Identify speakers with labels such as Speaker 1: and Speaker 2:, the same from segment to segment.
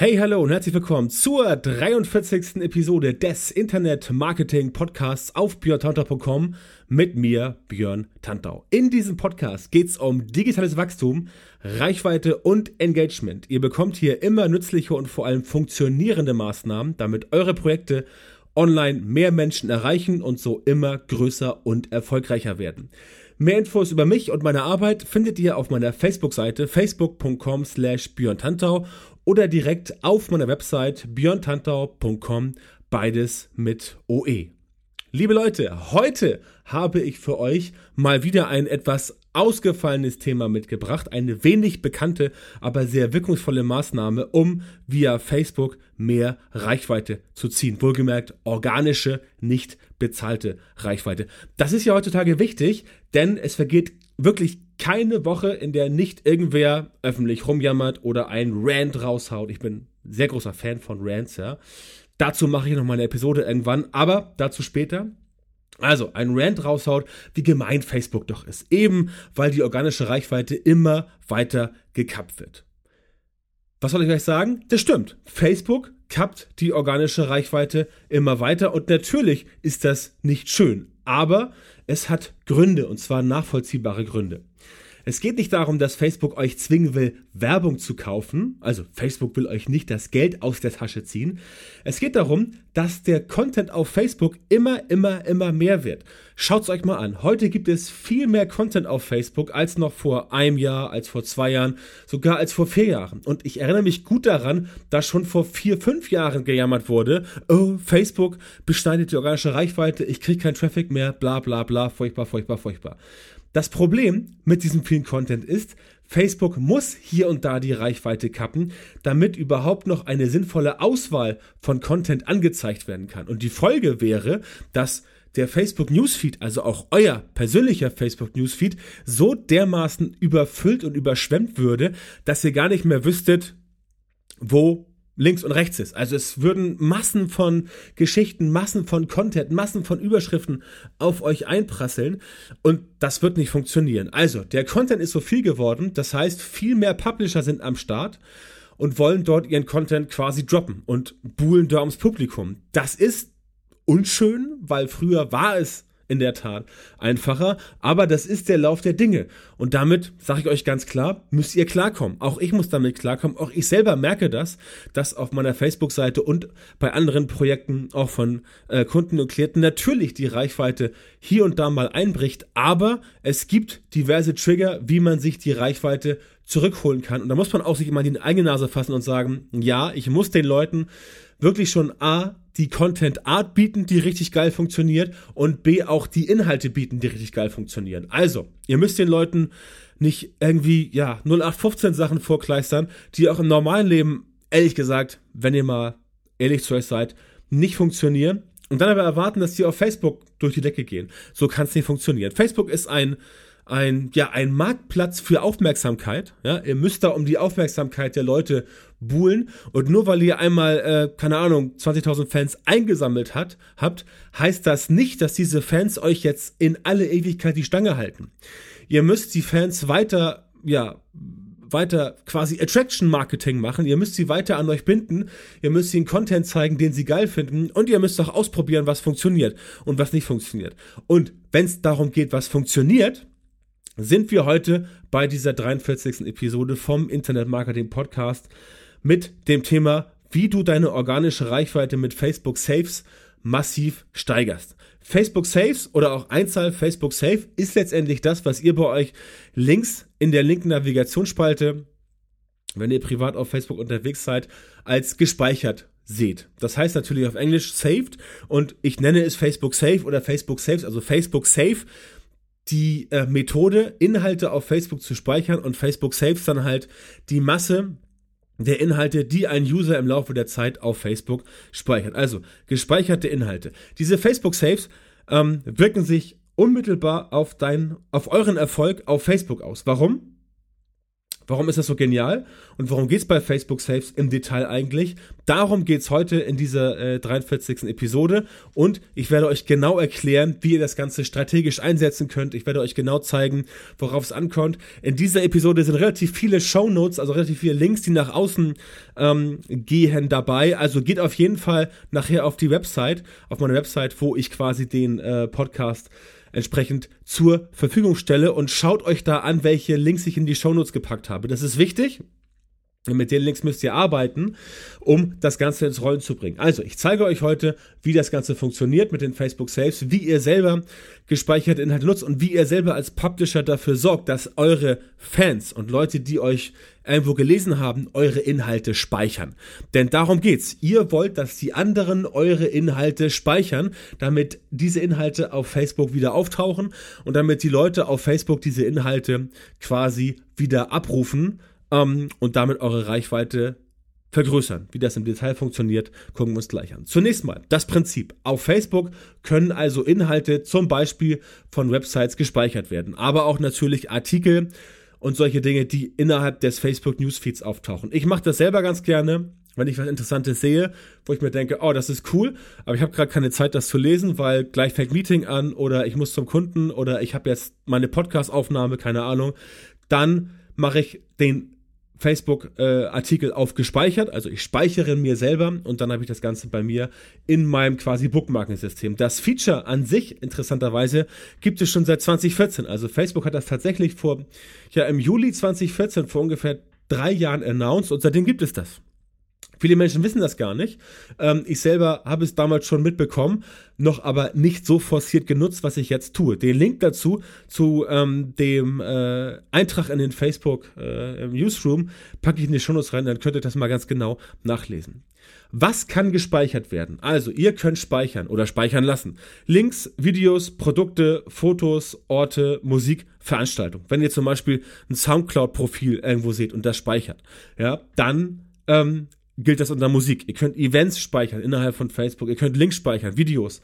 Speaker 1: Hey, hallo und herzlich willkommen zur 43. Episode des Internet Marketing Podcasts auf björntantau.com mit mir, Björn Tantau. In diesem Podcast geht es um digitales Wachstum, Reichweite und Engagement. Ihr bekommt hier immer nützliche und vor allem funktionierende Maßnahmen, damit eure Projekte online mehr Menschen erreichen und so immer größer und erfolgreicher werden. Mehr Infos über mich und meine Arbeit findet ihr auf meiner Facebook-Seite facebook.com slash björntantau oder direkt auf meiner Website björntantau.com, beides mit OE. Liebe Leute, heute habe ich für euch mal wieder ein etwas ausgefallenes Thema mitgebracht, eine wenig bekannte, aber sehr wirkungsvolle Maßnahme, um via Facebook mehr Reichweite zu ziehen. Wohlgemerkt organische, nicht bezahlte Reichweite. Das ist ja heutzutage wichtig, denn es vergeht wirklich keine Woche, in der nicht irgendwer öffentlich rumjammert oder ein Rant raushaut. Ich bin sehr großer Fan von Rants, ja. Dazu mache ich noch mal eine Episode irgendwann, aber dazu später. Also, ein Rant raushaut, wie gemein Facebook doch ist. Eben, weil die organische Reichweite immer weiter gekappt wird. Was soll ich euch sagen? Das stimmt. Facebook kappt die organische Reichweite immer weiter und natürlich ist das nicht schön. Aber es hat Gründe und zwar nachvollziehbare Gründe. Es geht nicht darum, dass Facebook euch zwingen will, Werbung zu kaufen. Also Facebook will euch nicht das Geld aus der Tasche ziehen. Es geht darum, dass der Content auf Facebook immer, immer, immer mehr wird. Schaut's euch mal an. Heute gibt es viel mehr Content auf Facebook als noch vor einem Jahr, als vor zwei Jahren, sogar als vor vier Jahren. Und ich erinnere mich gut daran, dass schon vor vier, fünf Jahren gejammert wurde, oh, Facebook beschneidet die organische Reichweite, ich kriege keinen Traffic mehr, bla bla bla, furchtbar, furchtbar, furchtbar. Das Problem mit diesem vielen Content ist, Facebook muss hier und da die Reichweite kappen, damit überhaupt noch eine sinnvolle Auswahl von Content angezeigt werden kann. Und die Folge wäre, dass der Facebook Newsfeed, also auch euer persönlicher Facebook Newsfeed, so dermaßen überfüllt und überschwemmt würde, dass ihr gar nicht mehr wüsstet, wo links und rechts ist. Also es würden Massen von Geschichten, Massen von Content, Massen von Überschriften auf euch einprasseln und das wird nicht funktionieren. Also der Content ist so viel geworden, das heißt viel mehr Publisher sind am Start und wollen dort ihren Content quasi droppen und buhlen da ums Publikum. Das ist unschön, weil früher war es in der Tat einfacher, aber das ist der Lauf der Dinge. Und damit, sage ich euch ganz klar, müsst ihr klarkommen. Auch ich muss damit klarkommen. Auch ich selber merke das, dass auf meiner Facebook-Seite und bei anderen Projekten auch von äh, Kunden und Klienten natürlich die Reichweite hier und da mal einbricht. Aber es gibt diverse Trigger, wie man sich die Reichweite zurückholen kann. Und da muss man auch sich immer in die eigene Nase fassen und sagen, ja, ich muss den Leuten wirklich schon A, die Content Art bieten, die richtig geil funktioniert und B auch die Inhalte bieten, die richtig geil funktionieren. Also, ihr müsst den Leuten nicht irgendwie, ja, 0815 Sachen vorkleistern, die auch im normalen Leben, ehrlich gesagt, wenn ihr mal ehrlich zu euch seid, nicht funktionieren. Und dann aber erwarten, dass die auf Facebook durch die Decke gehen. So kann es nicht funktionieren. Facebook ist ein ein, ja, ein Marktplatz für Aufmerksamkeit. Ja, ihr müsst da um die Aufmerksamkeit der Leute buhlen. Und nur weil ihr einmal, äh, keine Ahnung, 20.000 Fans eingesammelt hat, habt, heißt das nicht, dass diese Fans euch jetzt in alle Ewigkeit die Stange halten. Ihr müsst die Fans weiter, ja, weiter quasi Attraction Marketing machen. Ihr müsst sie weiter an euch binden. Ihr müsst ihnen Content zeigen, den sie geil finden. Und ihr müsst auch ausprobieren, was funktioniert und was nicht funktioniert. Und wenn es darum geht, was funktioniert, sind wir heute bei dieser 43. Episode vom Internet Marketing Podcast mit dem Thema, wie du deine organische Reichweite mit Facebook Saves massiv steigerst. Facebook Saves oder auch Einzahl Facebook Save ist letztendlich das, was ihr bei euch links in der linken Navigationsspalte, wenn ihr privat auf Facebook unterwegs seid, als gespeichert seht. Das heißt natürlich auf Englisch saved und ich nenne es Facebook Save oder Facebook Saves, also Facebook Save die äh, Methode, Inhalte auf Facebook zu speichern und Facebook Saves dann halt die Masse der Inhalte, die ein User im Laufe der Zeit auf Facebook speichert. Also gespeicherte Inhalte. Diese Facebook Saves ähm, wirken sich unmittelbar auf dein, auf euren Erfolg auf Facebook aus. Warum? Warum ist das so genial? Und worum geht es bei Facebook Saves im Detail eigentlich? Darum geht es heute in dieser äh, 43. Episode und ich werde euch genau erklären, wie ihr das Ganze strategisch einsetzen könnt. Ich werde euch genau zeigen, worauf es ankommt. In dieser Episode sind relativ viele Show Notes, also relativ viele Links, die nach außen ähm, gehen dabei. Also geht auf jeden Fall nachher auf die Website, auf meine Website, wo ich quasi den äh, Podcast entsprechend zur Verfügung stelle und schaut euch da an, welche Links ich in die Shownotes gepackt habe. Das ist wichtig. Mit den Links müsst ihr arbeiten, um das Ganze ins Rollen zu bringen. Also, ich zeige euch heute, wie das Ganze funktioniert mit den Facebook Saves, wie ihr selber gespeicherte Inhalte nutzt und wie ihr selber als Publisher dafür sorgt, dass eure Fans und Leute, die euch irgendwo gelesen haben, eure Inhalte speichern. Denn darum geht's. Ihr wollt, dass die anderen eure Inhalte speichern, damit diese Inhalte auf Facebook wieder auftauchen und damit die Leute auf Facebook diese Inhalte quasi wieder abrufen ähm, und damit eure Reichweite vergrößern. Wie das im Detail funktioniert, gucken wir uns gleich an. Zunächst mal das Prinzip. Auf Facebook können also Inhalte zum Beispiel von Websites gespeichert werden, aber auch natürlich Artikel und solche Dinge, die innerhalb des Facebook Newsfeeds auftauchen. Ich mache das selber ganz gerne, wenn ich was Interessantes sehe, wo ich mir denke, oh, das ist cool, aber ich habe gerade keine Zeit, das zu lesen, weil gleich fängt Meeting an oder ich muss zum Kunden oder ich habe jetzt meine Podcast-Aufnahme, keine Ahnung. Dann mache ich den Facebook-Artikel äh, aufgespeichert. Also ich speichere mir selber und dann habe ich das Ganze bei mir in meinem quasi Bookmarking-System. Das Feature an sich, interessanterweise, gibt es schon seit 2014. Also Facebook hat das tatsächlich vor, ja, im Juli 2014, vor ungefähr drei Jahren announced und seitdem gibt es das. Viele Menschen wissen das gar nicht. Ähm, ich selber habe es damals schon mitbekommen, noch aber nicht so forciert genutzt, was ich jetzt tue. Den Link dazu, zu ähm, dem äh, Eintrag in den Facebook äh, Newsroom, packe ich in die Shownotes rein, dann könnt ihr das mal ganz genau nachlesen. Was kann gespeichert werden? Also, ihr könnt speichern oder speichern lassen. Links, Videos, Produkte, Fotos, Orte, Musik, Veranstaltung. Wenn ihr zum Beispiel ein Soundcloud-Profil irgendwo seht und das speichert, ja, dann ähm, gilt das unter Musik. Ihr könnt Events speichern innerhalb von Facebook, ihr könnt Links speichern, Videos,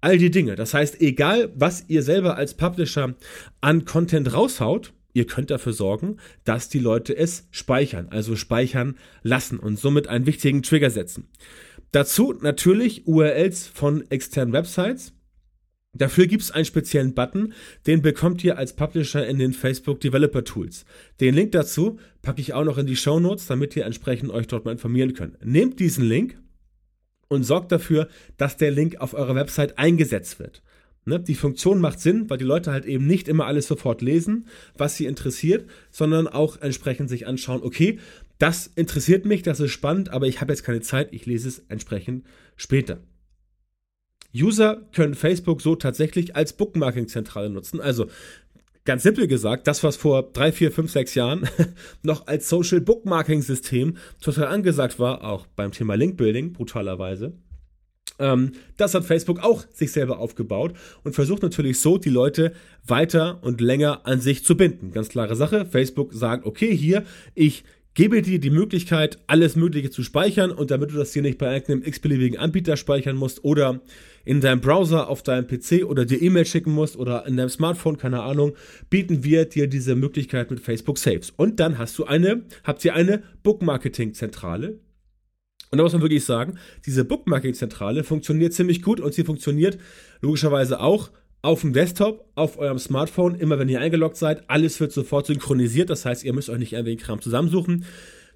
Speaker 1: all die Dinge. Das heißt, egal was ihr selber als Publisher an Content raushaut, ihr könnt dafür sorgen, dass die Leute es speichern, also speichern lassen und somit einen wichtigen Trigger setzen. Dazu natürlich URLs von externen Websites. Dafür gibt es einen speziellen Button, den bekommt ihr als Publisher in den Facebook Developer Tools. Den Link dazu packe ich auch noch in die Show Notes, damit ihr entsprechend euch dort mal informieren könnt. Nehmt diesen Link und sorgt dafür, dass der Link auf eurer Website eingesetzt wird. Ne? Die Funktion macht Sinn, weil die Leute halt eben nicht immer alles sofort lesen, was sie interessiert, sondern auch entsprechend sich anschauen, okay, das interessiert mich, das ist spannend, aber ich habe jetzt keine Zeit, ich lese es entsprechend später. User können Facebook so tatsächlich als Bookmarking-Zentrale nutzen. Also ganz simpel gesagt, das, was vor drei, vier, fünf, sechs Jahren noch als Social Bookmarking System total angesagt war, auch beim Thema Linkbuilding, brutalerweise. Ähm, das hat Facebook auch sich selber aufgebaut und versucht natürlich so, die Leute weiter und länger an sich zu binden. Ganz klare Sache. Facebook sagt, okay, hier, ich gebe dir die Möglichkeit, alles Mögliche zu speichern und damit du das hier nicht bei einem x-beliebigen Anbieter speichern musst oder in deinem Browser auf deinem PC oder dir E-Mail schicken musst oder in deinem Smartphone, keine Ahnung, bieten wir dir diese Möglichkeit mit Facebook Saves. Und dann hast du eine, habt ihr eine Bookmarketing-Zentrale. Und da muss man wirklich sagen, diese Bookmarketing-Zentrale funktioniert ziemlich gut und sie funktioniert logischerweise auch auf dem Desktop, auf eurem Smartphone, immer wenn ihr eingeloggt seid, alles wird sofort synchronisiert. Das heißt, ihr müsst euch nicht irgendwie Kram zusammensuchen,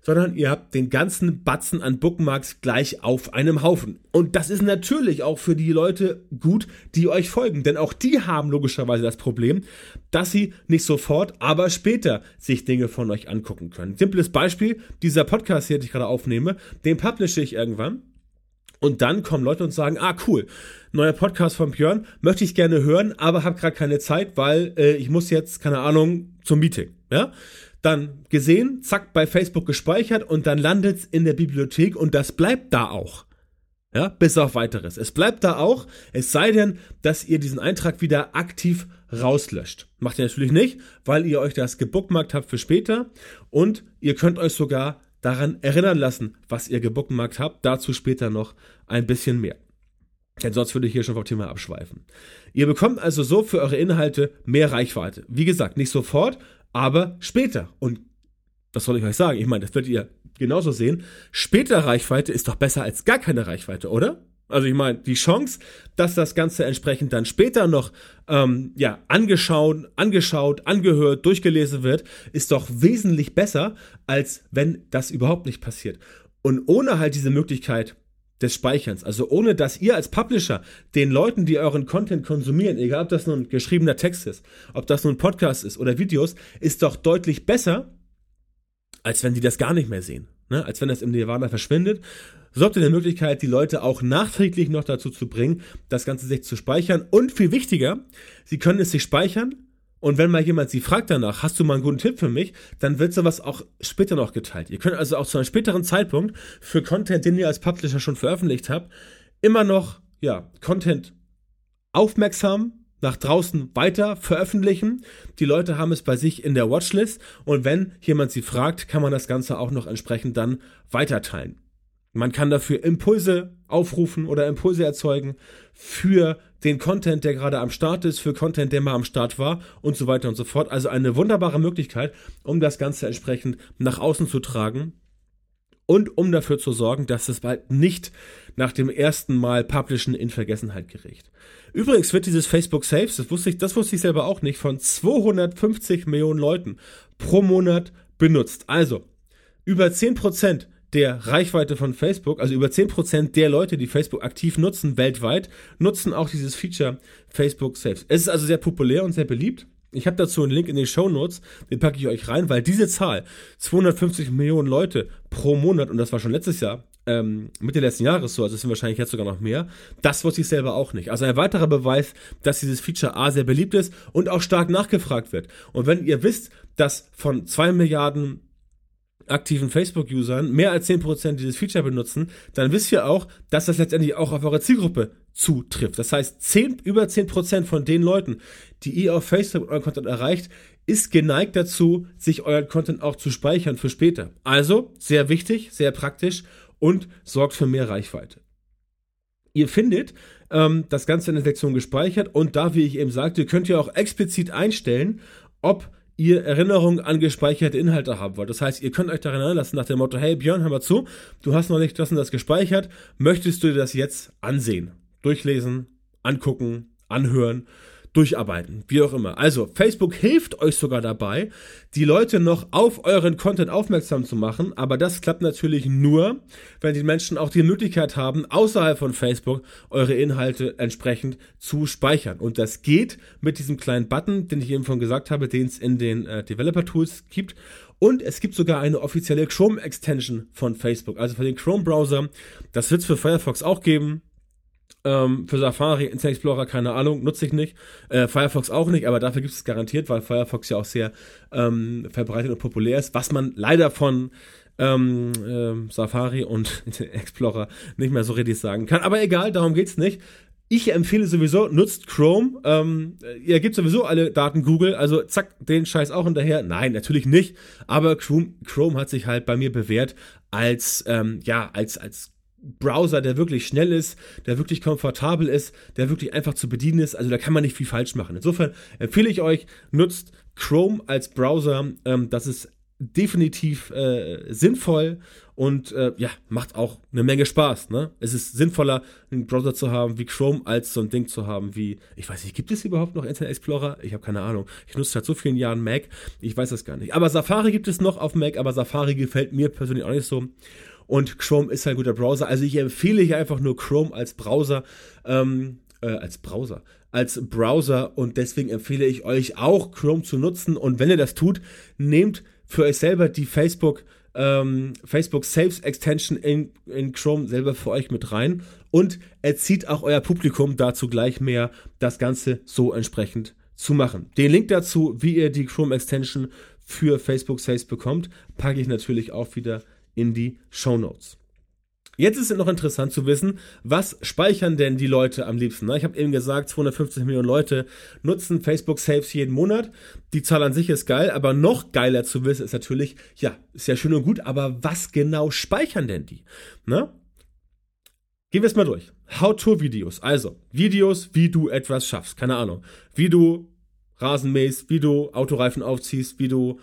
Speaker 1: sondern ihr habt den ganzen Batzen an Bookmarks gleich auf einem Haufen. Und das ist natürlich auch für die Leute gut, die euch folgen, denn auch die haben logischerweise das Problem, dass sie nicht sofort, aber später sich Dinge von euch angucken können. Simples Beispiel, dieser Podcast hier, den ich gerade aufnehme, den publishe ich irgendwann und dann kommen Leute und sagen, ah cool, neuer Podcast von Björn, möchte ich gerne hören, aber habe gerade keine Zeit, weil äh, ich muss jetzt, keine Ahnung, zum Meeting. Ja? Dann gesehen, zack, bei Facebook gespeichert und dann landet's in der Bibliothek und das bleibt da auch. Ja, bis auf weiteres. Es bleibt da auch, es sei denn, dass ihr diesen Eintrag wieder aktiv rauslöscht. Macht ihr natürlich nicht, weil ihr euch das gebookmarkt habt für später und ihr könnt euch sogar daran erinnern lassen, was ihr gebookmarkt habt. Dazu später noch ein bisschen mehr. Denn sonst würde ich hier schon vom Thema abschweifen. Ihr bekommt also so für eure Inhalte mehr Reichweite. Wie gesagt, nicht sofort, aber später. Und was soll ich euch sagen? Ich meine, das werdet ihr genauso sehen. Später Reichweite ist doch besser als gar keine Reichweite, oder? Also ich meine, die Chance, dass das Ganze entsprechend dann später noch ähm, ja, angeschaut, angeschaut, angehört, durchgelesen wird, ist doch wesentlich besser, als wenn das überhaupt nicht passiert. Und ohne halt diese Möglichkeit des Speicherns, also ohne dass ihr als Publisher den Leuten, die euren Content konsumieren, egal ob das nun geschriebener Text ist, ob das nun Podcast ist oder Videos, ist doch deutlich besser, als wenn die das gar nicht mehr sehen. Ne? Als wenn das im Nirvana verschwindet so habt ihr die Möglichkeit, die Leute auch nachträglich noch dazu zu bringen, das Ganze sich zu speichern. Und viel wichtiger, sie können es sich speichern. Und wenn mal jemand sie fragt danach, hast du mal einen guten Tipp für mich, dann wird sowas auch später noch geteilt. Ihr könnt also auch zu einem späteren Zeitpunkt für Content, den ihr als Publisher schon veröffentlicht habt, immer noch, ja, Content aufmerksam nach draußen weiter veröffentlichen. Die Leute haben es bei sich in der Watchlist und wenn jemand sie fragt, kann man das Ganze auch noch entsprechend dann weiterteilen. Man kann dafür Impulse aufrufen oder Impulse erzeugen für den Content, der gerade am Start ist, für Content, der mal am Start war und so weiter und so fort. Also eine wunderbare Möglichkeit, um das Ganze entsprechend nach außen zu tragen und um dafür zu sorgen, dass es bald nicht nach dem ersten Mal Publishen in Vergessenheit gerät. Übrigens wird dieses Facebook Saves, das wusste ich, das wusste ich selber auch nicht, von 250 Millionen Leuten pro Monat benutzt. Also über 10 Prozent der Reichweite von Facebook, also über 10% der Leute, die Facebook aktiv nutzen, weltweit, nutzen auch dieses Feature Facebook Saves. Es ist also sehr populär und sehr beliebt. Ich habe dazu einen Link in den Show Notes, den packe ich euch rein, weil diese Zahl, 250 Millionen Leute pro Monat, und das war schon letztes Jahr, ähm, Mitte letzten Jahres so, also es sind wahrscheinlich jetzt sogar noch mehr, das wusste ich selber auch nicht. Also ein weiterer Beweis, dass dieses Feature A sehr beliebt ist und auch stark nachgefragt wird. Und wenn ihr wisst, dass von 2 Milliarden aktiven Facebook-Usern mehr als 10% dieses Feature benutzen, dann wisst ihr auch, dass das letztendlich auch auf eure Zielgruppe zutrifft. Das heißt, 10, über 10% von den Leuten, die ihr auf Facebook euren Content erreicht, ist geneigt dazu, sich euren Content auch zu speichern für später. Also, sehr wichtig, sehr praktisch und sorgt für mehr Reichweite. Ihr findet ähm, das Ganze in der Sektion gespeichert und da, wie ich eben sagte, könnt ihr auch explizit einstellen, ob ihr Erinnerungen an gespeicherte Inhalte haben wollt. Das heißt, ihr könnt euch daran erinnern nach dem Motto, hey Björn, hör mal zu, du hast noch nicht das und das gespeichert, möchtest du dir das jetzt ansehen, durchlesen, angucken, anhören durcharbeiten, wie auch immer. Also, Facebook hilft euch sogar dabei, die Leute noch auf euren Content aufmerksam zu machen, aber das klappt natürlich nur, wenn die Menschen auch die Möglichkeit haben, außerhalb von Facebook eure Inhalte entsprechend zu speichern. Und das geht mit diesem kleinen Button, den ich eben schon gesagt habe, den es in den äh, Developer Tools gibt. Und es gibt sogar eine offizielle Chrome Extension von Facebook, also für den Chrome Browser. Das wird es für Firefox auch geben. Ähm, für Safari, Internet Explorer, keine Ahnung, nutze ich nicht. Äh, Firefox auch nicht, aber dafür gibt es garantiert, weil Firefox ja auch sehr ähm, verbreitet und populär ist, was man leider von ähm, äh, Safari und Internet Explorer nicht mehr so richtig sagen kann. Aber egal, darum geht's nicht. Ich empfehle sowieso, nutzt Chrome. Ähm, ihr gebt sowieso alle Daten Google, also zack, den Scheiß auch hinterher. Nein, natürlich nicht. Aber Chrome, Chrome hat sich halt bei mir bewährt als, ähm, ja, als, als Browser, der wirklich schnell ist, der wirklich komfortabel ist, der wirklich einfach zu bedienen ist. Also da kann man nicht viel falsch machen. Insofern empfehle ich euch, nutzt Chrome als Browser. Ähm, das ist definitiv äh, sinnvoll und äh, ja, macht auch eine Menge Spaß. Ne? Es ist sinnvoller, einen Browser zu haben wie Chrome, als so ein Ding zu haben wie, ich weiß nicht, gibt es überhaupt noch Internet Explorer? Ich habe keine Ahnung. Ich nutze seit so vielen Jahren Mac, ich weiß das gar nicht. Aber Safari gibt es noch auf Mac, aber Safari gefällt mir persönlich auch nicht so. Und Chrome ist halt ein guter Browser. Also ich empfehle hier einfach nur Chrome als Browser. Ähm, äh, als Browser. Als Browser und deswegen empfehle ich euch auch Chrome zu nutzen. Und wenn ihr das tut, nehmt für euch selber die Facebook ähm, Facebook Saves Extension in, in Chrome selber für euch mit rein und erzieht auch euer Publikum dazu gleich mehr, das Ganze so entsprechend zu machen. Den Link dazu, wie ihr die Chrome Extension für Facebook Saves bekommt, packe ich natürlich auch wieder in die Show Notes. Jetzt ist es noch interessant zu wissen, was speichern denn die Leute am liebsten? Ich habe eben gesagt, 250 Millionen Leute nutzen Facebook Saves jeden Monat. Die Zahl an sich ist geil, aber noch geiler zu wissen ist natürlich, ja, ist ja schön und gut, aber was genau speichern denn die? Na? Gehen wir es mal durch. How-to-Videos. Also, Videos, wie du etwas schaffst. Keine Ahnung. Wie du Rasen mähst, wie du Autoreifen aufziehst, wie du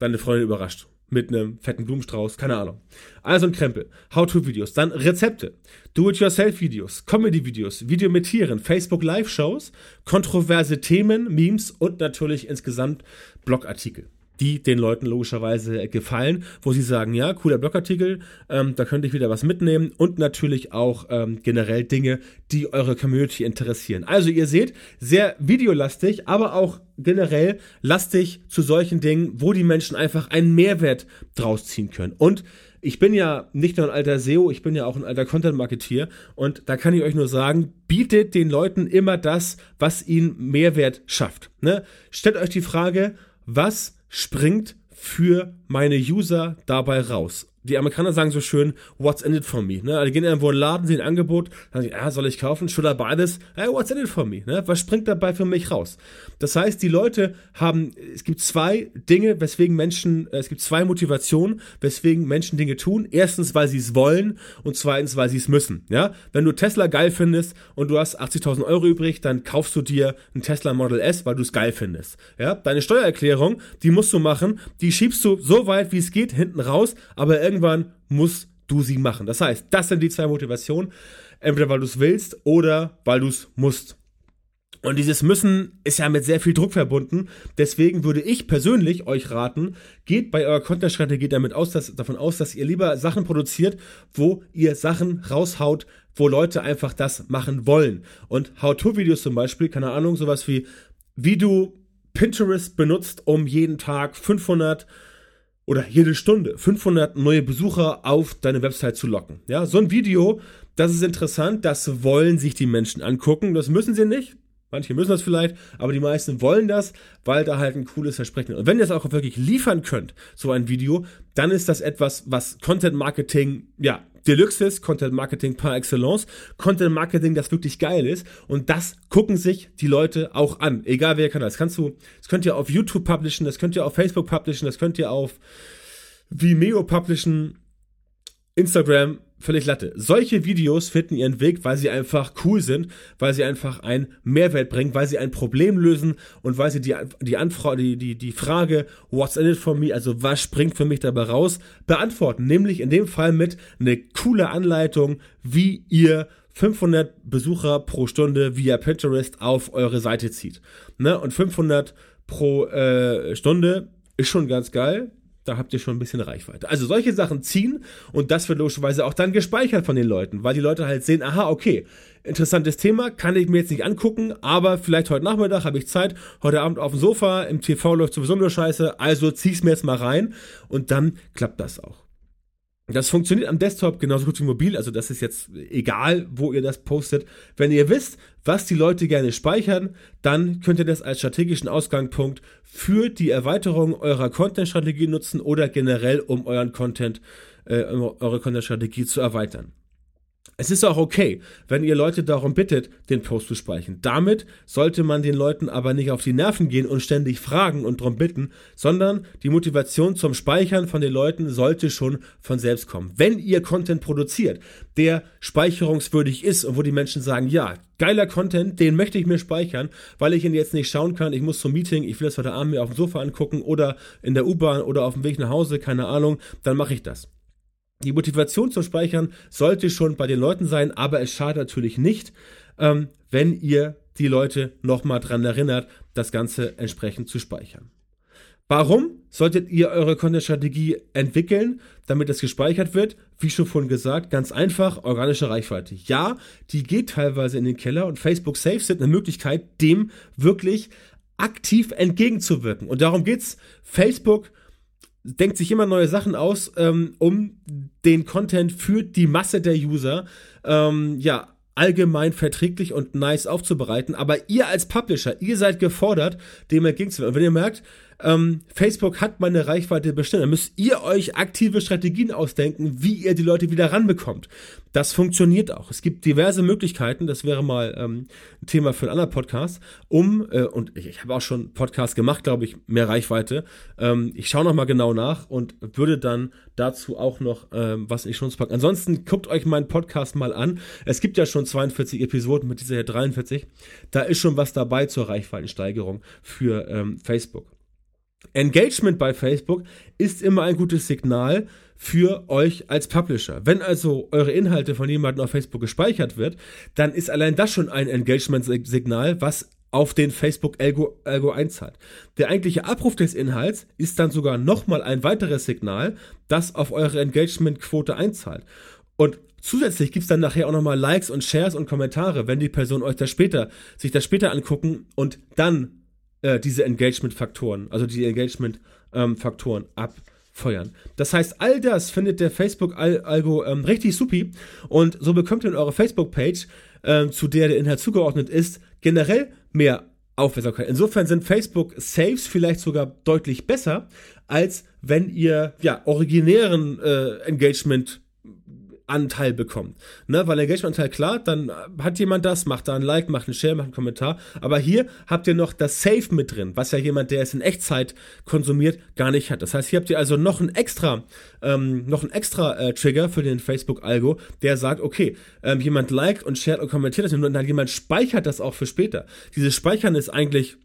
Speaker 1: deine Freundin überrascht mit einem fetten Blumenstrauß, keine Ahnung. Also ein Krempel. How-to-Videos, dann Rezepte, Do-it-yourself-Videos, Comedy-Videos, Video mit Tieren, Facebook-Live-Shows, kontroverse Themen, Memes und natürlich insgesamt Blogartikel die den Leuten logischerweise gefallen, wo sie sagen, ja, cooler Blogartikel, ähm, da könnte ich wieder was mitnehmen und natürlich auch ähm, generell Dinge, die eure Community interessieren. Also ihr seht, sehr videolastig, aber auch generell lastig zu solchen Dingen, wo die Menschen einfach einen Mehrwert draus ziehen können. Und ich bin ja nicht nur ein alter SEO, ich bin ja auch ein alter Content-Marketeer und da kann ich euch nur sagen, bietet den Leuten immer das, was ihnen Mehrwert schafft. Ne? Stellt euch die Frage, was springt für meine User dabei raus die Amerikaner sagen so schön, what's in it for me? Ne? Die gehen irgendwo in den Laden, sehen ein Angebot, sagen, ja, soll ich kaufen? Should I buy this? Hey, what's in it for me? Ne? Was springt dabei für mich raus? Das heißt, die Leute haben, es gibt zwei Dinge, weswegen Menschen, äh, es gibt zwei Motivationen, weswegen Menschen Dinge tun. Erstens, weil sie es wollen und zweitens, weil sie es müssen. Ja? Wenn du Tesla geil findest und du hast 80.000 Euro übrig, dann kaufst du dir ein Tesla Model S, weil du es geil findest. Ja? Deine Steuererklärung, die musst du machen, die schiebst du so weit, wie es geht, hinten raus, aber irgendwie irgendwann musst du sie machen. Das heißt, das sind die zwei Motivationen. Entweder weil du es willst oder weil du es musst. Und dieses Müssen ist ja mit sehr viel Druck verbunden. Deswegen würde ich persönlich euch raten, geht bei eurer Content-Strategie damit aus, dass, davon aus, dass ihr lieber Sachen produziert, wo ihr Sachen raushaut, wo Leute einfach das machen wollen. Und How-To-Videos zum Beispiel, keine Ahnung, sowas wie, wie du Pinterest benutzt, um jeden Tag 500 oder jede Stunde 500 neue Besucher auf deine Website zu locken. Ja, so ein Video, das ist interessant, das wollen sich die Menschen angucken, das müssen sie nicht. Manche müssen das vielleicht, aber die meisten wollen das, weil da halt ein cooles Versprechen ist. Und wenn ihr das auch wirklich liefern könnt, so ein Video, dann ist das etwas, was Content Marketing, ja, Deluxe ist, Content Marketing par excellence, Content Marketing, das wirklich geil ist und das gucken sich die Leute auch an, egal wer Kanal. Das kannst du, das könnt ihr auf YouTube publishen, das könnt ihr auf Facebook publishen, das könnt ihr auf Vimeo publishen, Instagram, völlig Latte. Solche Videos finden ihren Weg, weil sie einfach cool sind, weil sie einfach einen Mehrwert bringen, weil sie ein Problem lösen und weil sie die, die Anfrage, die, die, die Frage, what's in it for me, also was springt für mich dabei raus, beantworten. Nämlich in dem Fall mit eine coole Anleitung, wie ihr 500 Besucher pro Stunde via Pinterest auf eure Seite zieht. Ne? Und 500 pro äh, Stunde ist schon ganz geil da habt ihr schon ein bisschen Reichweite. Also solche Sachen ziehen und das wird logischerweise auch dann gespeichert von den Leuten, weil die Leute halt sehen, aha, okay, interessantes Thema, kann ich mir jetzt nicht angucken, aber vielleicht heute Nachmittag habe ich Zeit, heute Abend auf dem Sofa, im TV läuft sowieso nur Scheiße, also zieh's mir jetzt mal rein und dann klappt das auch. Das funktioniert am Desktop genauso gut wie mobil, also das ist jetzt egal, wo ihr das postet. Wenn ihr wisst, was die Leute gerne speichern, dann könnt ihr das als strategischen Ausgangspunkt für die Erweiterung eurer Content-Strategie nutzen oder generell, um euren Content, äh, eure Content-Strategie zu erweitern. Es ist auch okay, wenn ihr Leute darum bittet, den Post zu speichern. Damit sollte man den Leuten aber nicht auf die Nerven gehen und ständig fragen und darum bitten, sondern die Motivation zum Speichern von den Leuten sollte schon von selbst kommen. Wenn ihr Content produziert, der speicherungswürdig ist und wo die Menschen sagen, ja, geiler Content, den möchte ich mir speichern, weil ich ihn jetzt nicht schauen kann, ich muss zum Meeting, ich will das heute Abend mir auf dem Sofa angucken oder in der U-Bahn oder auf dem Weg nach Hause, keine Ahnung, dann mache ich das. Die Motivation zum Speichern sollte schon bei den Leuten sein, aber es schadet natürlich nicht, ähm, wenn ihr die Leute nochmal dran erinnert, das Ganze entsprechend zu speichern. Warum solltet ihr eure Content-Strategie entwickeln, damit es gespeichert wird? Wie schon vorhin gesagt, ganz einfach, organische Reichweite. Ja, die geht teilweise in den Keller und Facebook Saves sind eine Möglichkeit, dem wirklich aktiv entgegenzuwirken. Und darum geht's. Facebook denkt sich immer neue Sachen aus, ähm, um den Content für die Masse der User ähm, ja allgemein verträglich und nice aufzubereiten. Aber ihr als Publisher, ihr seid gefordert, dem entgegenzuwirken. Und wenn ihr merkt, ähm, Facebook hat meine Reichweite bestimmt. Da müsst ihr euch aktive Strategien ausdenken, wie ihr die Leute wieder ranbekommt. Das funktioniert auch. Es gibt diverse Möglichkeiten, das wäre mal ähm, ein Thema für einen anderen Podcast, um, äh, und ich, ich habe auch schon Podcast gemacht, glaube ich, mehr Reichweite. Ähm, ich schaue nochmal genau nach und würde dann dazu auch noch ähm, was die Shows packen. Ansonsten guckt euch meinen Podcast mal an. Es gibt ja schon 42 Episoden mit dieser hier 43. Da ist schon was dabei zur Reichweitensteigerung für ähm, Facebook. Engagement bei Facebook ist immer ein gutes Signal für euch als Publisher. Wenn also eure Inhalte von jemandem auf Facebook gespeichert wird, dann ist allein das schon ein Engagement-Signal, was auf den Facebook-Algo Algo einzahlt. Der eigentliche Abruf des Inhalts ist dann sogar nochmal ein weiteres Signal, das auf eure Engagement-Quote einzahlt. Und zusätzlich gibt es dann nachher auch nochmal Likes und Shares und Kommentare, wenn die Person euch das später, sich das später angucken und dann äh, diese Engagement-Faktoren, also die Engagement-Faktoren ähm, abfeuern. Das heißt, all das findet der Facebook-Algo ähm, richtig supi und so bekommt ihr in Facebook-Page, ähm, zu der der Inhalt zugeordnet ist, generell mehr Aufmerksamkeit. Insofern sind Facebook Saves vielleicht sogar deutlich besser, als wenn ihr ja originären äh, Engagement Anteil bekommt. Ne? Weil Engagement-Anteil, klar, dann hat jemand das, macht da ein Like, macht einen Share, macht einen Kommentar. Aber hier habt ihr noch das Save mit drin, was ja jemand, der es in Echtzeit konsumiert, gar nicht hat. Das heißt, hier habt ihr also noch ein extra, ähm, noch ein extra äh, Trigger für den Facebook-Algo, der sagt, okay, ähm, jemand liked und shared und kommentiert das und dann jemand speichert das auch für später. Dieses Speichern ist eigentlich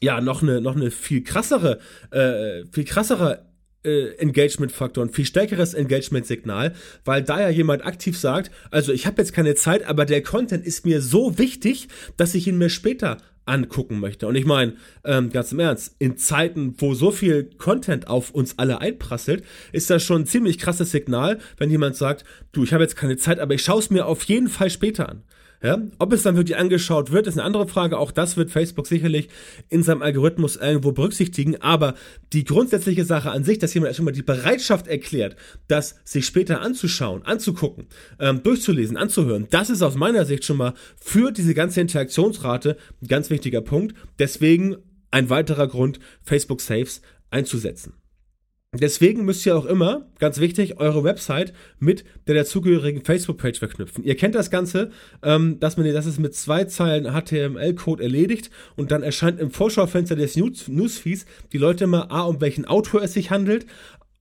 Speaker 1: ja noch eine noch eine viel krassere äh, viel krassere äh, Engagement-Faktor, ein viel stärkeres Engagement-Signal, weil da ja jemand aktiv sagt, also ich habe jetzt keine Zeit, aber der Content ist mir so wichtig, dass ich ihn mir später angucken möchte. Und ich meine, ähm, ganz im Ernst, in Zeiten, wo so viel Content auf uns alle einprasselt, ist das schon ein ziemlich krasses Signal, wenn jemand sagt, du, ich habe jetzt keine Zeit, aber ich schaue es mir auf jeden Fall später an. Ja? Ob es dann wirklich angeschaut wird, ist eine andere Frage. Auch das wird Facebook sicherlich in seinem Algorithmus irgendwo berücksichtigen. Aber die grundsätzliche Sache an sich, dass jemand erstmal die Bereitschaft erklärt, das sich später anzuschauen, anzugucken, ähm, durchzulesen, anzuhören, das ist aus meiner Sicht schon mal für diese ganze Interaktionsrate ein ganz wichtiger Punkt. Deswegen ein weiterer Grund, Facebook Saves einzusetzen. Deswegen müsst ihr auch immer, ganz wichtig, eure Website mit der dazugehörigen Facebook-Page verknüpfen. Ihr kennt das Ganze, ähm, dass man das ist mit zwei Zeilen HTML-Code erledigt und dann erscheint im Vorschaufenster des News Newsfeeds die Leute immer A, um welchen Autor es sich handelt,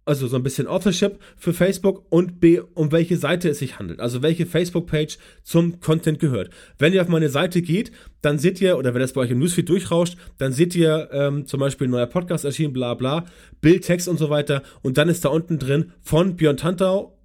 Speaker 1: also so ein bisschen Authorship für Facebook und B, um welche Seite es sich handelt, also welche Facebook-Page zum Content gehört. Wenn ihr auf meine Seite geht, dann seht ihr, oder wenn das bei euch im Newsfeed durchrauscht, dann seht ihr ähm, zum Beispiel ein neuer Podcast erschienen, bla bla, Bild, Text und so weiter und dann ist da unten drin von Björn Tantau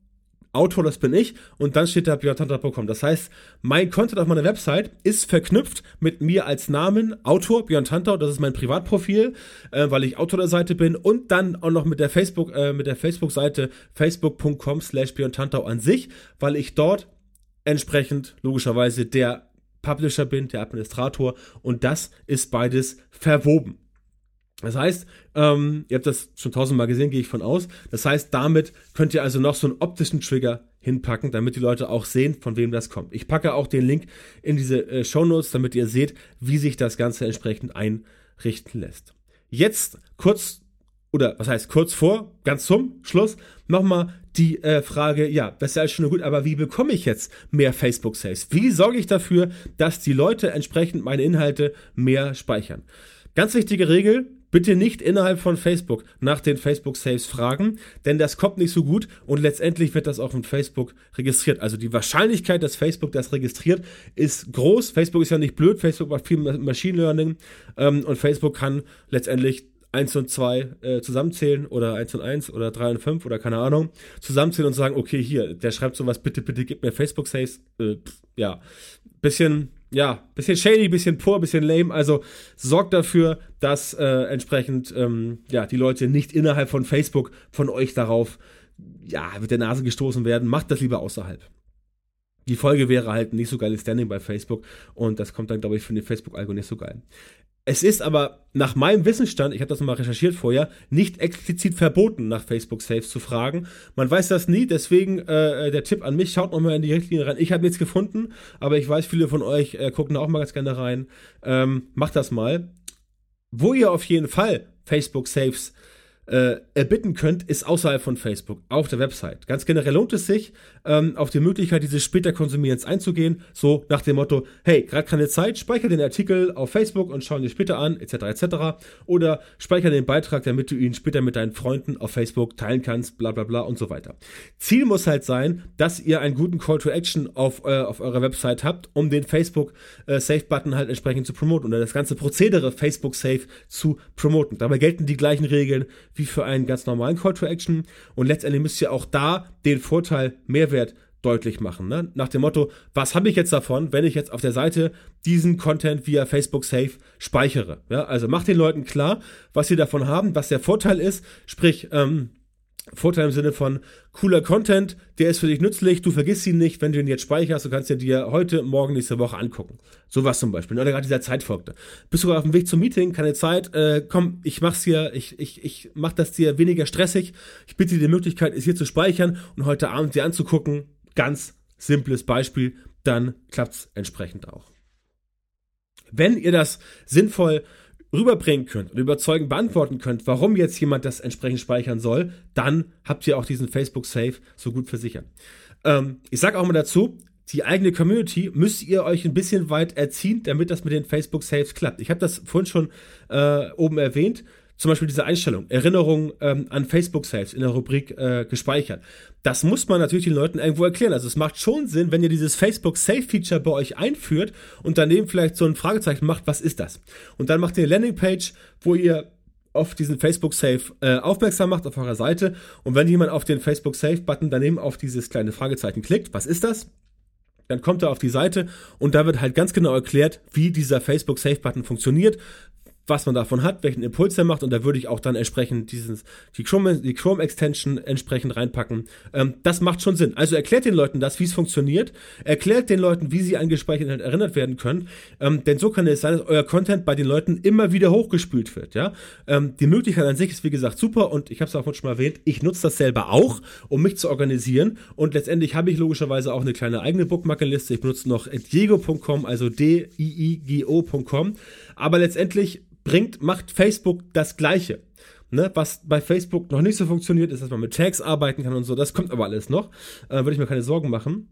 Speaker 1: Autor, das bin ich, und dann steht da björntantau.com. Das heißt, mein Content auf meiner Website ist verknüpft mit mir als Namen, Autor, Björn Tantau, das ist mein Privatprofil, äh, weil ich Autor der Seite bin, und dann auch noch mit der Facebook, äh, mit der Facebook-Seite facebook.com slash Björn Tantau an sich, weil ich dort entsprechend logischerweise der Publisher bin, der Administrator, und das ist beides verwoben. Das heißt, ähm, ihr habt das schon tausendmal gesehen, gehe ich von aus. Das heißt, damit könnt ihr also noch so einen optischen Trigger hinpacken, damit die Leute auch sehen, von wem das kommt. Ich packe auch den Link in diese äh, Show Notes, damit ihr seht, wie sich das Ganze entsprechend einrichten lässt. Jetzt kurz oder was heißt kurz vor, ganz zum Schluss, nochmal die äh, Frage, ja, das ist ja schon gut, aber wie bekomme ich jetzt mehr Facebook-Saves? Wie sorge ich dafür, dass die Leute entsprechend meine Inhalte mehr speichern? Ganz wichtige Regel, Bitte nicht innerhalb von Facebook nach den Facebook-Saves fragen, denn das kommt nicht so gut und letztendlich wird das auch in Facebook registriert. Also die Wahrscheinlichkeit, dass Facebook das registriert, ist groß. Facebook ist ja nicht blöd, Facebook macht viel Machine Learning ähm, und Facebook kann letztendlich 1 und 2 äh, zusammenzählen oder 1 und 1 oder 3 und 5 oder keine Ahnung, zusammenzählen und sagen, okay, hier, der schreibt sowas, bitte, bitte gib mir Facebook-Saves. Äh, ja, bisschen ja, bisschen shady, bisschen poor, bisschen lame. Also sorgt dafür, dass äh, entsprechend ähm, ja, die Leute nicht innerhalb von Facebook von euch darauf ja, mit der Nase gestoßen werden. Macht das lieber außerhalb. Die Folge wäre halt nicht so geiles Standing bei Facebook und das kommt dann, glaube ich, für den Facebook-Algo nicht so geil. Es ist aber nach meinem Wissensstand, ich habe das nochmal recherchiert vorher, nicht explizit verboten, nach Facebook Saves zu fragen. Man weiß das nie, deswegen äh, der Tipp an mich, schaut nochmal in die Richtlinie rein. Ich habe nichts gefunden, aber ich weiß, viele von euch äh, gucken da auch mal ganz gerne rein. Ähm, macht das mal. Wo ihr auf jeden Fall Facebook Saves äh, erbitten könnt, ist außerhalb von Facebook, auf der Website. Ganz generell lohnt es sich, ähm, auf die Möglichkeit dieses später Konsumierens einzugehen, so nach dem Motto, hey, gerade keine Zeit, speichere den Artikel auf Facebook und schau ihn dir später an, etc. etc. Oder speichere den Beitrag, damit du ihn später mit deinen Freunden auf Facebook teilen kannst, bla bla bla und so weiter. Ziel muss halt sein, dass ihr einen guten Call to Action auf, äh, auf eurer Website habt, um den Facebook äh, Save-Button halt entsprechend zu promoten oder das ganze Prozedere Facebook Save zu promoten. Dabei gelten die gleichen Regeln wie für einen ganz normalen Call to Action. Und letztendlich müsst ihr auch da den Vorteil, Mehrwert deutlich machen. Ne? Nach dem Motto, was habe ich jetzt davon, wenn ich jetzt auf der Seite diesen Content via Facebook Safe speichere? Ja, also macht den Leuten klar, was sie davon haben, was der Vorteil ist. Sprich, ähm, Vorteil im Sinne von cooler Content, der ist für dich nützlich, du vergisst ihn nicht, wenn du ihn jetzt speicherst, du kannst ihn dir heute, morgen, nächste Woche angucken. Sowas zum Beispiel. Oder gerade dieser Zeit folgte. Bist du auf dem Weg zum Meeting, keine Zeit, äh, komm, ich mach's dir, ich, ich, ich mach das dir weniger stressig, ich bitte dir die Möglichkeit, es hier zu speichern und heute Abend dir anzugucken. Ganz simples Beispiel, dann klappt's entsprechend auch. Wenn ihr das sinnvoll rüberbringen könnt und überzeugend beantworten könnt, warum jetzt jemand das entsprechend speichern soll, dann habt ihr auch diesen Facebook Safe so gut versichert. Ähm, ich sage auch mal dazu, die eigene Community müsst ihr euch ein bisschen weit erziehen, damit das mit den Facebook Saves klappt. Ich habe das vorhin schon äh, oben erwähnt. Zum Beispiel diese Einstellung, Erinnerung ähm, an Facebook-Saves in der Rubrik äh, gespeichert. Das muss man natürlich den Leuten irgendwo erklären. Also es macht schon Sinn, wenn ihr dieses Facebook-Save-Feature bei euch einführt und daneben vielleicht so ein Fragezeichen macht, was ist das? Und dann macht ihr eine Landingpage, wo ihr auf diesen Facebook Save äh, aufmerksam macht auf eurer Seite und wenn jemand auf den Facebook Save Button daneben auf dieses kleine Fragezeichen klickt, was ist das? Dann kommt er auf die Seite und da wird halt ganz genau erklärt, wie dieser Facebook Save Button funktioniert, was man davon hat, welchen Impuls er macht und da würde ich auch dann entsprechend dieses, die Chrome, die Chrome Extension entsprechend reinpacken. Ähm, das macht schon Sinn. Also erklärt den Leuten das, wie es funktioniert, erklärt den Leuten, wie sie an gespeichert erinnert werden können, ähm, denn so kann es sein, dass euer Content bei den Leuten immer wieder hochgespült wird, ja. Ähm, die Möglichkeit an sich ist wie gesagt super und ich habe es auch schon mal erwähnt, ich nutze das selber auch, um mich zu organisieren und letztendlich habe ich logischerweise auch eine kleine eigene Bookmarkenliste. Ich benutze noch diego.com, also d-i-i-g-o.com, aber letztendlich bringt, macht Facebook das Gleiche. Ne, was bei Facebook noch nicht so funktioniert, ist, dass man mit Tags arbeiten kann und so. Das kommt aber alles noch. Äh, Würde ich mir keine Sorgen machen.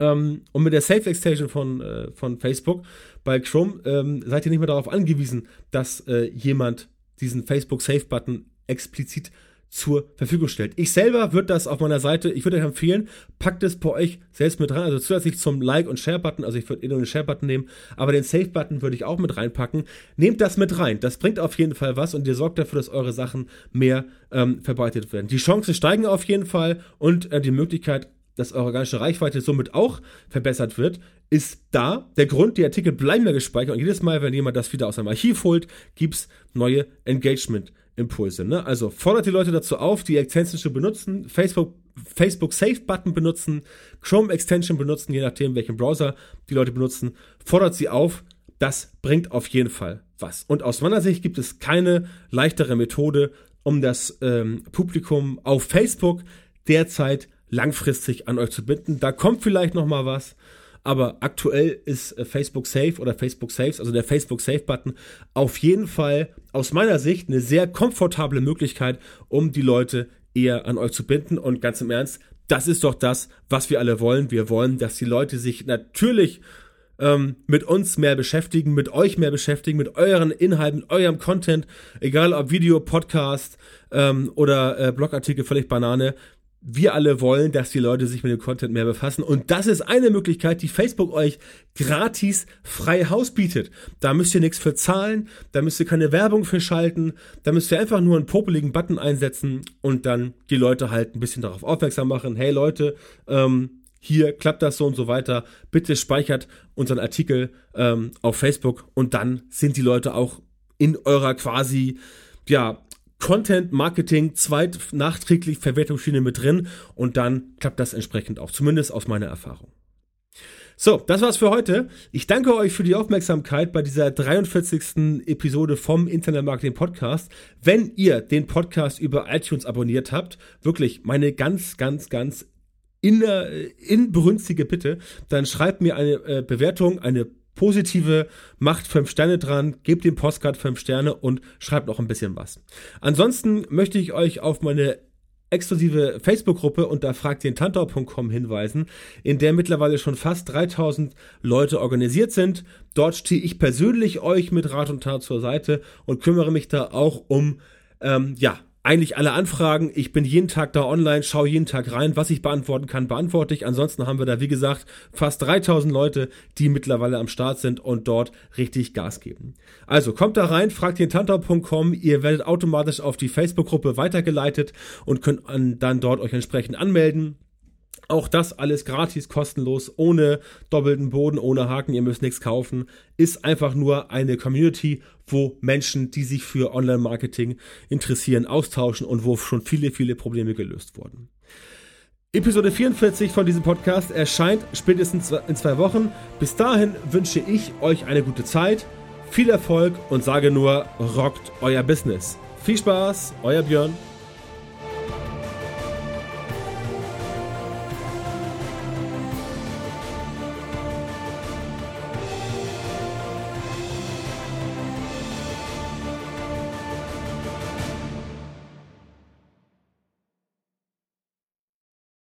Speaker 1: Ähm, und mit der Safe Extension von, äh, von Facebook bei Chrome ähm, seid ihr nicht mehr darauf angewiesen, dass äh, jemand diesen Facebook Safe Button explizit zur Verfügung stellt. Ich selber würde das auf meiner Seite, ich würde euch empfehlen, packt es bei euch selbst mit rein, also zusätzlich zum Like- und Share-Button, also ich würde eh nur den Share-Button nehmen, aber den Save-Button würde ich auch mit reinpacken. Nehmt das mit rein, das bringt auf jeden Fall was und ihr sorgt dafür, dass eure Sachen mehr ähm, verbreitet werden. Die Chancen steigen auf jeden Fall und äh, die Möglichkeit, dass eure organische Reichweite somit auch verbessert wird, ist da. Der Grund, die Artikel bleiben ja gespeichert und jedes Mal, wenn jemand das wieder aus seinem Archiv holt, gibt's neue Engagement. Impulse. Ne? Also fordert die Leute dazu auf, die Extension zu benutzen, Facebook, Facebook Save Button benutzen, Chrome Extension benutzen, je nachdem, welchen Browser die Leute benutzen. Fordert sie auf, das bringt auf jeden Fall was. Und aus meiner Sicht gibt es keine leichtere Methode, um das ähm, Publikum auf Facebook derzeit langfristig an euch zu binden. Da kommt vielleicht noch mal was, aber aktuell ist äh, Facebook Safe oder Facebook Saves, also der Facebook Safe Button, auf jeden Fall aus meiner Sicht eine sehr komfortable Möglichkeit, um die Leute eher an euch zu binden. Und ganz im Ernst, das ist doch das, was wir alle wollen. Wir wollen, dass die Leute sich natürlich ähm, mit uns mehr beschäftigen, mit euch mehr beschäftigen, mit euren Inhalten, eurem Content, egal ob Video, Podcast ähm, oder äh, Blogartikel, völlig Banane wir alle wollen, dass die Leute sich mit dem Content mehr befassen. Und das ist eine Möglichkeit, die Facebook euch gratis frei Haus bietet. Da müsst ihr nichts für zahlen, da müsst ihr keine Werbung für schalten, da müsst ihr einfach nur einen popeligen Button einsetzen und dann die Leute halt ein bisschen darauf aufmerksam machen. Hey Leute, ähm, hier klappt das so und so weiter. Bitte speichert unseren Artikel ähm, auf Facebook und dann sind die Leute auch in eurer quasi ja Content Marketing zweit nachträglich Verwertungsschiene mit drin und dann klappt das entsprechend auch, zumindest aus meiner Erfahrung. So, das war's für heute. Ich danke euch für die Aufmerksamkeit bei dieser 43. Episode vom Internet Marketing Podcast. Wenn ihr den Podcast über iTunes abonniert habt, wirklich meine ganz, ganz, ganz inner, inbrünstige Bitte, dann schreibt mir eine äh, Bewertung, eine positive, macht fünf Sterne dran, gebt dem Postcard fünf Sterne und schreibt noch ein bisschen was. Ansonsten möchte ich euch auf meine exklusive Facebook-Gruppe unter fragtentantau.com hinweisen, in der mittlerweile schon fast 3000 Leute organisiert sind. Dort stehe ich persönlich euch mit Rat und Tat zur Seite und kümmere mich da auch um, ähm, ja, eigentlich alle Anfragen. Ich bin jeden Tag da online, schaue jeden Tag rein. Was ich beantworten kann, beantworte ich. Ansonsten haben wir da, wie gesagt, fast 3000 Leute, die mittlerweile am Start sind und dort richtig Gas geben. Also kommt da rein, fragt den Tantau.com. Ihr werdet automatisch auf die Facebook-Gruppe weitergeleitet und könnt dann dort euch entsprechend anmelden. Auch das alles gratis, kostenlos, ohne doppelten Boden, ohne Haken, ihr müsst nichts kaufen. Ist einfach nur eine Community, wo Menschen, die sich für Online-Marketing interessieren, austauschen und wo schon viele, viele Probleme gelöst wurden. Episode 44 von diesem Podcast erscheint spätestens in zwei Wochen. Bis dahin wünsche ich euch eine gute Zeit, viel Erfolg und sage nur, rockt euer Business. Viel Spaß, euer Björn.